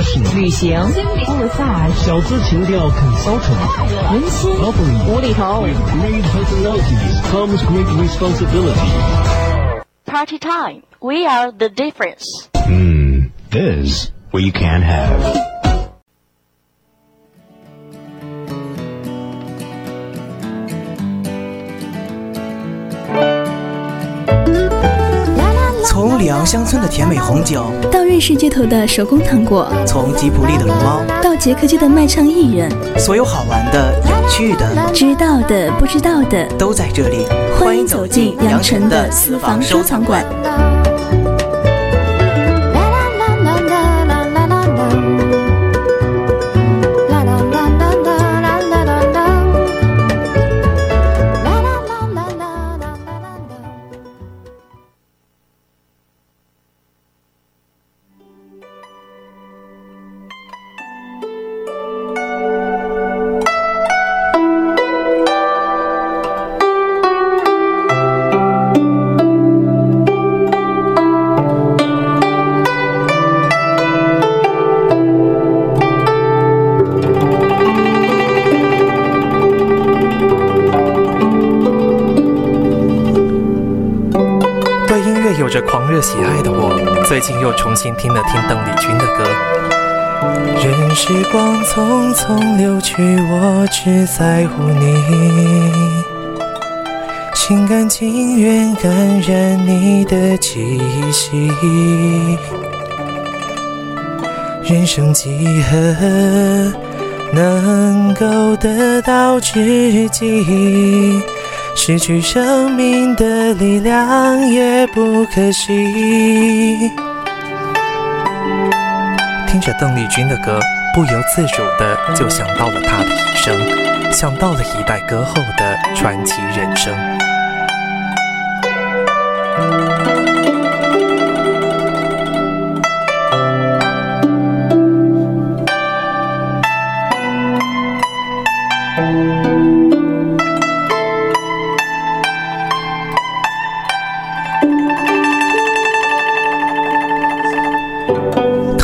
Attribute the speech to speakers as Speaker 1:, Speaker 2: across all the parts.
Speaker 1: fashion
Speaker 2: 旅行
Speaker 1: massage 小资情调 consultant
Speaker 2: 温馨
Speaker 1: lovely
Speaker 2: 无厘头
Speaker 1: With great personalities comes great responsibility.
Speaker 3: Party time. We are the difference.
Speaker 4: Hmm, this we can have.
Speaker 5: 从里昂乡村的甜美红酒，
Speaker 6: 到瑞士街头的手工糖果，
Speaker 5: 从吉普力的龙猫，
Speaker 6: 到捷克街的卖唱艺人，
Speaker 5: 所有好玩的、有趣的、
Speaker 6: 知道的、不知道的，
Speaker 5: 都在这里。
Speaker 6: 欢迎走进杨晨的私房收藏馆。
Speaker 7: 着狂热喜爱的我，最近又重新听了听邓丽君的歌。任时光匆匆流去，我只在乎你，心甘情愿感染你的气息。人生几何能够得到知己？失去生命的力量也不可惜。听着邓丽君的歌，不由自主的就想到了她的一生，想到了一代歌后的传奇人生。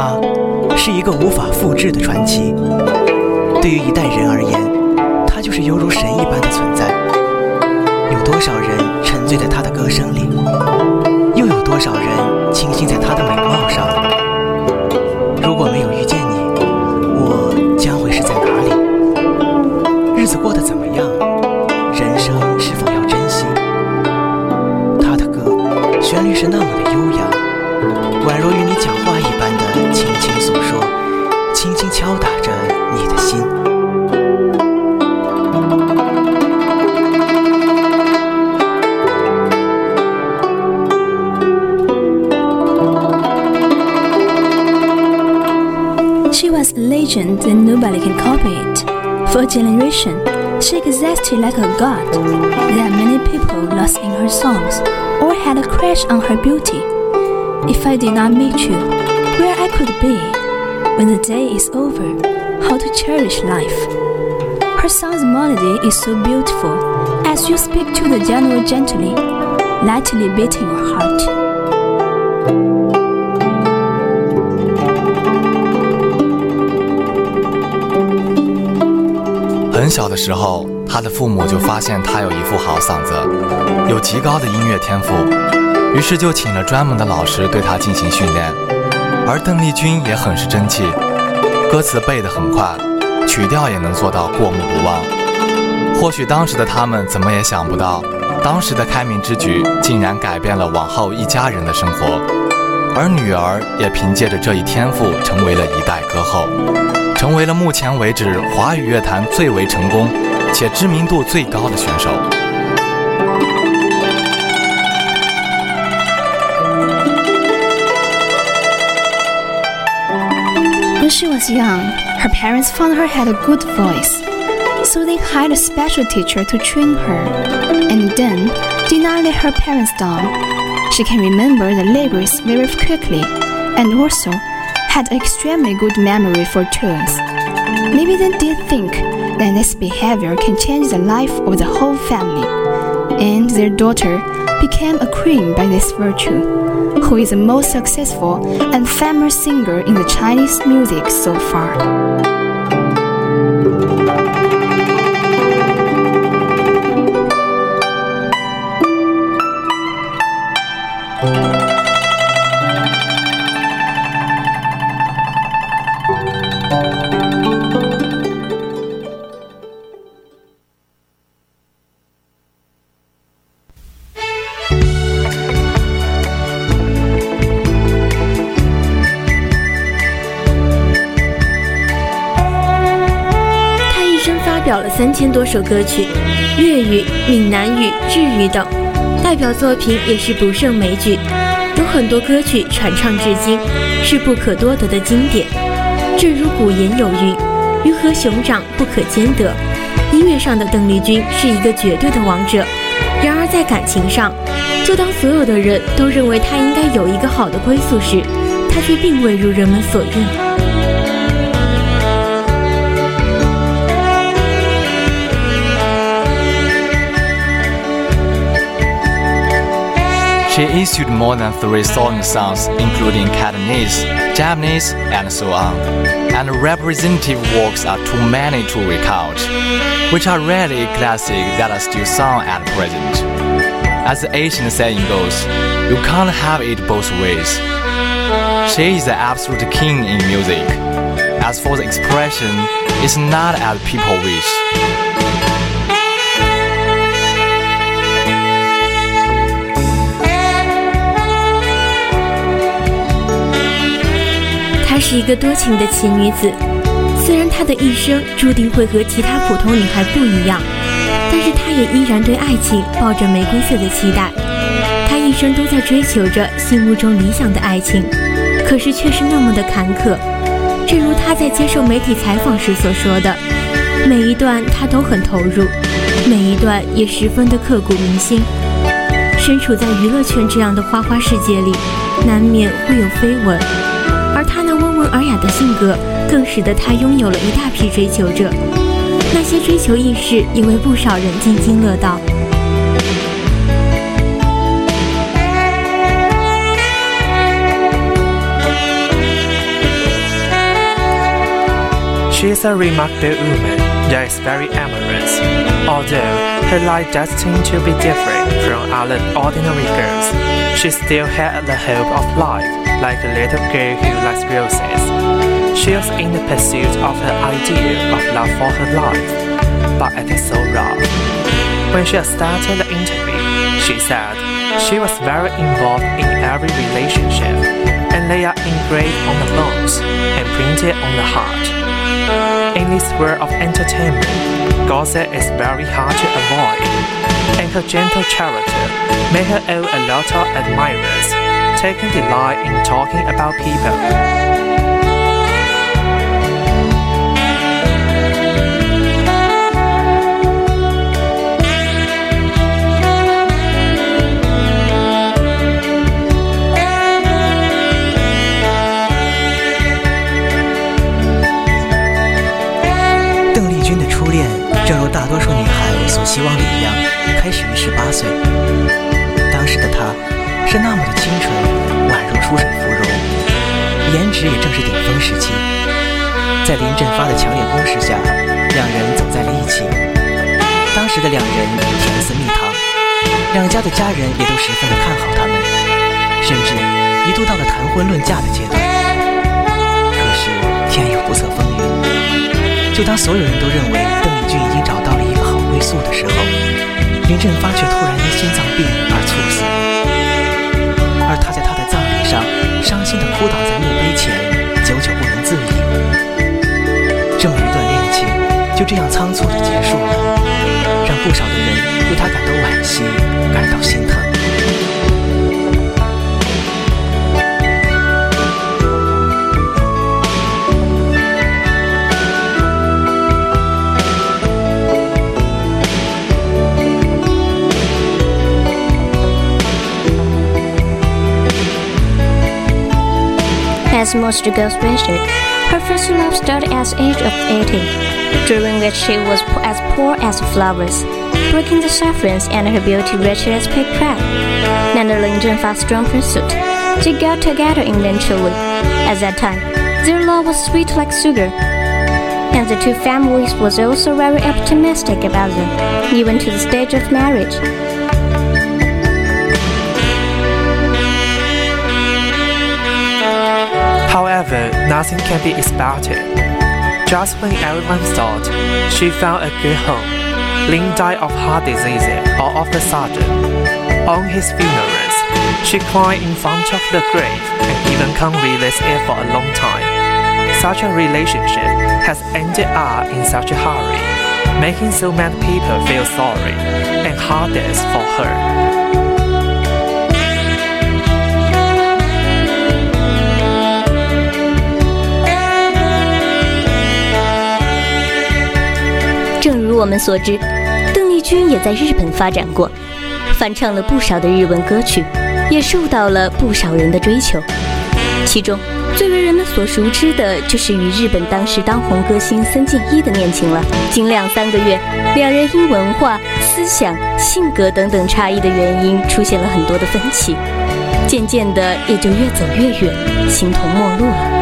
Speaker 5: 他是一个无法复制的传奇。对于一代人而言，他就是犹如神一般的存在。有多少人沉醉在他的歌声里，又有多少人倾心在他的美貌上？如果没有遇见你，我将会是在哪里？日子过得怎么样？
Speaker 6: For a generation, she existed like a god. There are many people lost in her songs or had a crush on her beauty. If I did not meet you, where I could be when the day is over, how to cherish life. Her song's melody is so beautiful as you speak to the general gently, lightly beating your heart.
Speaker 8: 小的时候，他的父母就发现他有一副好嗓子，有极高的音乐天赋，于是就请了专门的老师对他进行训练。而邓丽君也很是争气，歌词背得很快，曲调也能做到过目不忘。或许当时的他们怎么也想不到，当时的开明之举竟然改变了往后一家人的生活，而女儿也凭借着这一天赋成为了一代歌后。成为了目前为止华语乐坛最为成功且知名度最高的选手。
Speaker 6: When she was young, her parents found her had a good voice, so they hired a special teacher to train her, and then did not let her parents down. She can remember the lyrics very quickly, and also had extremely good memory for tunes. Maybe they did think that this behavior can change the life of the whole family, and their daughter became a queen by this virtue, who is the most successful and famous singer in the Chinese music so far.
Speaker 2: 表了三千多首歌曲，粤语、闽南语、日语等，代表作品也是不胜枚举，有很多歌曲传唱至今，是不可多得的经典。正如古言有云：“鱼和熊掌不可兼得。”音乐上的邓丽君是一个绝对的王者，然而在感情上，就当所有的人都认为她应该有一个好的归宿时，她却并未如人们所愿。
Speaker 8: She issued more than three song songs, including Cantonese, Japanese, and so on. And representative works are too many to recount, which are rarely classic that are still sung at present. As the ancient saying goes, you can't have it both ways. She is the absolute king in music. As for the expression, it's not as people wish.
Speaker 2: 是一个多情的奇女子，虽然她的一生注定会和其他普通女孩不一样，但是她也依然对爱情抱着玫瑰色的期待。她一生都在追求着心目中理想的爱情，可是却是那么的坎坷。正如她在接受媒体采访时所说的，每一段她都很投入，每一段也十分的刻骨铭心。身处在娱乐圈这样的花花世界里，难免会有绯闻。而他那温文尔雅的性格，更使得他拥有了一大批追求者。那些追求意识也为不少人津津乐道。
Speaker 7: She is a remarkable woman that is very amorous. Although her life destined to be different from other ordinary girls, she still had the hope of life, like a little girl who likes roses. She was in the pursuit of her idea of love for her life, but it is so rough. When she started the interview, she said she was very involved in every relationship, and they are engraved on the bones and printed on the heart. In this world of entertainment, gossip is very hard to avoid, and her gentle character made her own a lot of admirers, taking delight in talking about people.
Speaker 5: “希望的一样，开始于十八岁。当时的她是那么的清纯，宛如出水芙蓉，颜值也正是顶峰时期。在林振发的强烈攻势下，两人走在了一起。当时的两人甜似蜜糖，两家的家人也都十分的看好他们，甚至一度到了谈婚论嫁的阶段。可是天有不测风云。就当所有人都认为邓丽君已经找到了一个速的时候，林振发却突然因心脏病而猝死，而他在他的葬礼上伤心地哭倒在墓碑前，久久不能自已。这么一段恋情就这样仓促地结束了，让不少的人为他感到惋惜，感到心疼。
Speaker 9: As most girls wished, her first love started at the age of 18, during which she was as poor as flowers, breaking the surface and her beauty reached its peak pride. Under Lin Zhenfa's strong pursuit, They got together eventually. At that time, their love was sweet like sugar. And the two families was also very optimistic about them, even to the stage of marriage.
Speaker 7: However, nothing can be expected. Just when everyone thought she found a good home, Lin died of heart disease all of a sudden. On his funeral, she cried in front of the grave and even can't release it for a long time. Such a relationship has ended up in such a hurry, making so many people feel sorry and heartless for her.
Speaker 9: 我们所知，邓丽君也在日本发展过，翻唱了不少的日文歌曲，也受到了不少人的追求。其中最为人们所熟知的就是与日本当时当红歌星森进一的恋情了。仅两三个月，两人因文化、思想、性格等等差异的原因出现了很多的分歧，渐渐的也就越走越远，形同陌路了。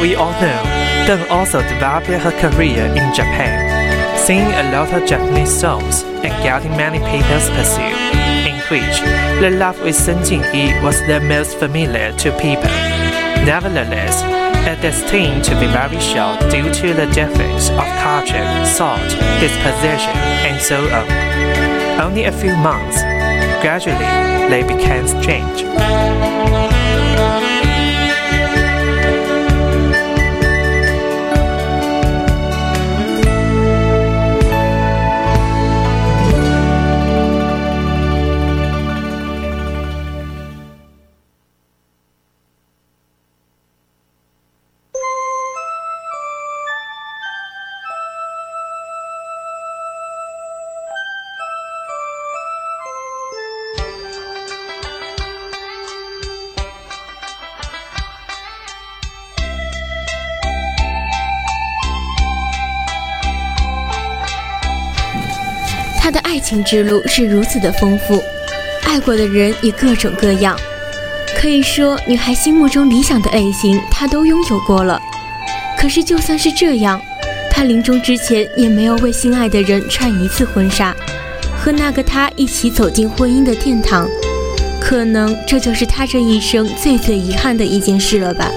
Speaker 7: We all know, Deng also developed her career in Japan, singing a lot of Japanese songs and getting many people's pursuit, in which the love with Sun Jingyi was the most familiar to people. Nevertheless, it destined to be very short due to the difference of culture, thought, disposition, and so on. Only a few months, gradually they became strange.
Speaker 2: 她的爱情之路是如此的丰富，爱过的人也各种各样，可以说女孩心目中理想的爱情她都拥有过了。可是就算是这样，她临终之前也没有为心爱的人穿一次婚纱，和那个他一起走进婚姻的殿堂。可能这就是她这一生最最遗憾的一件事了吧。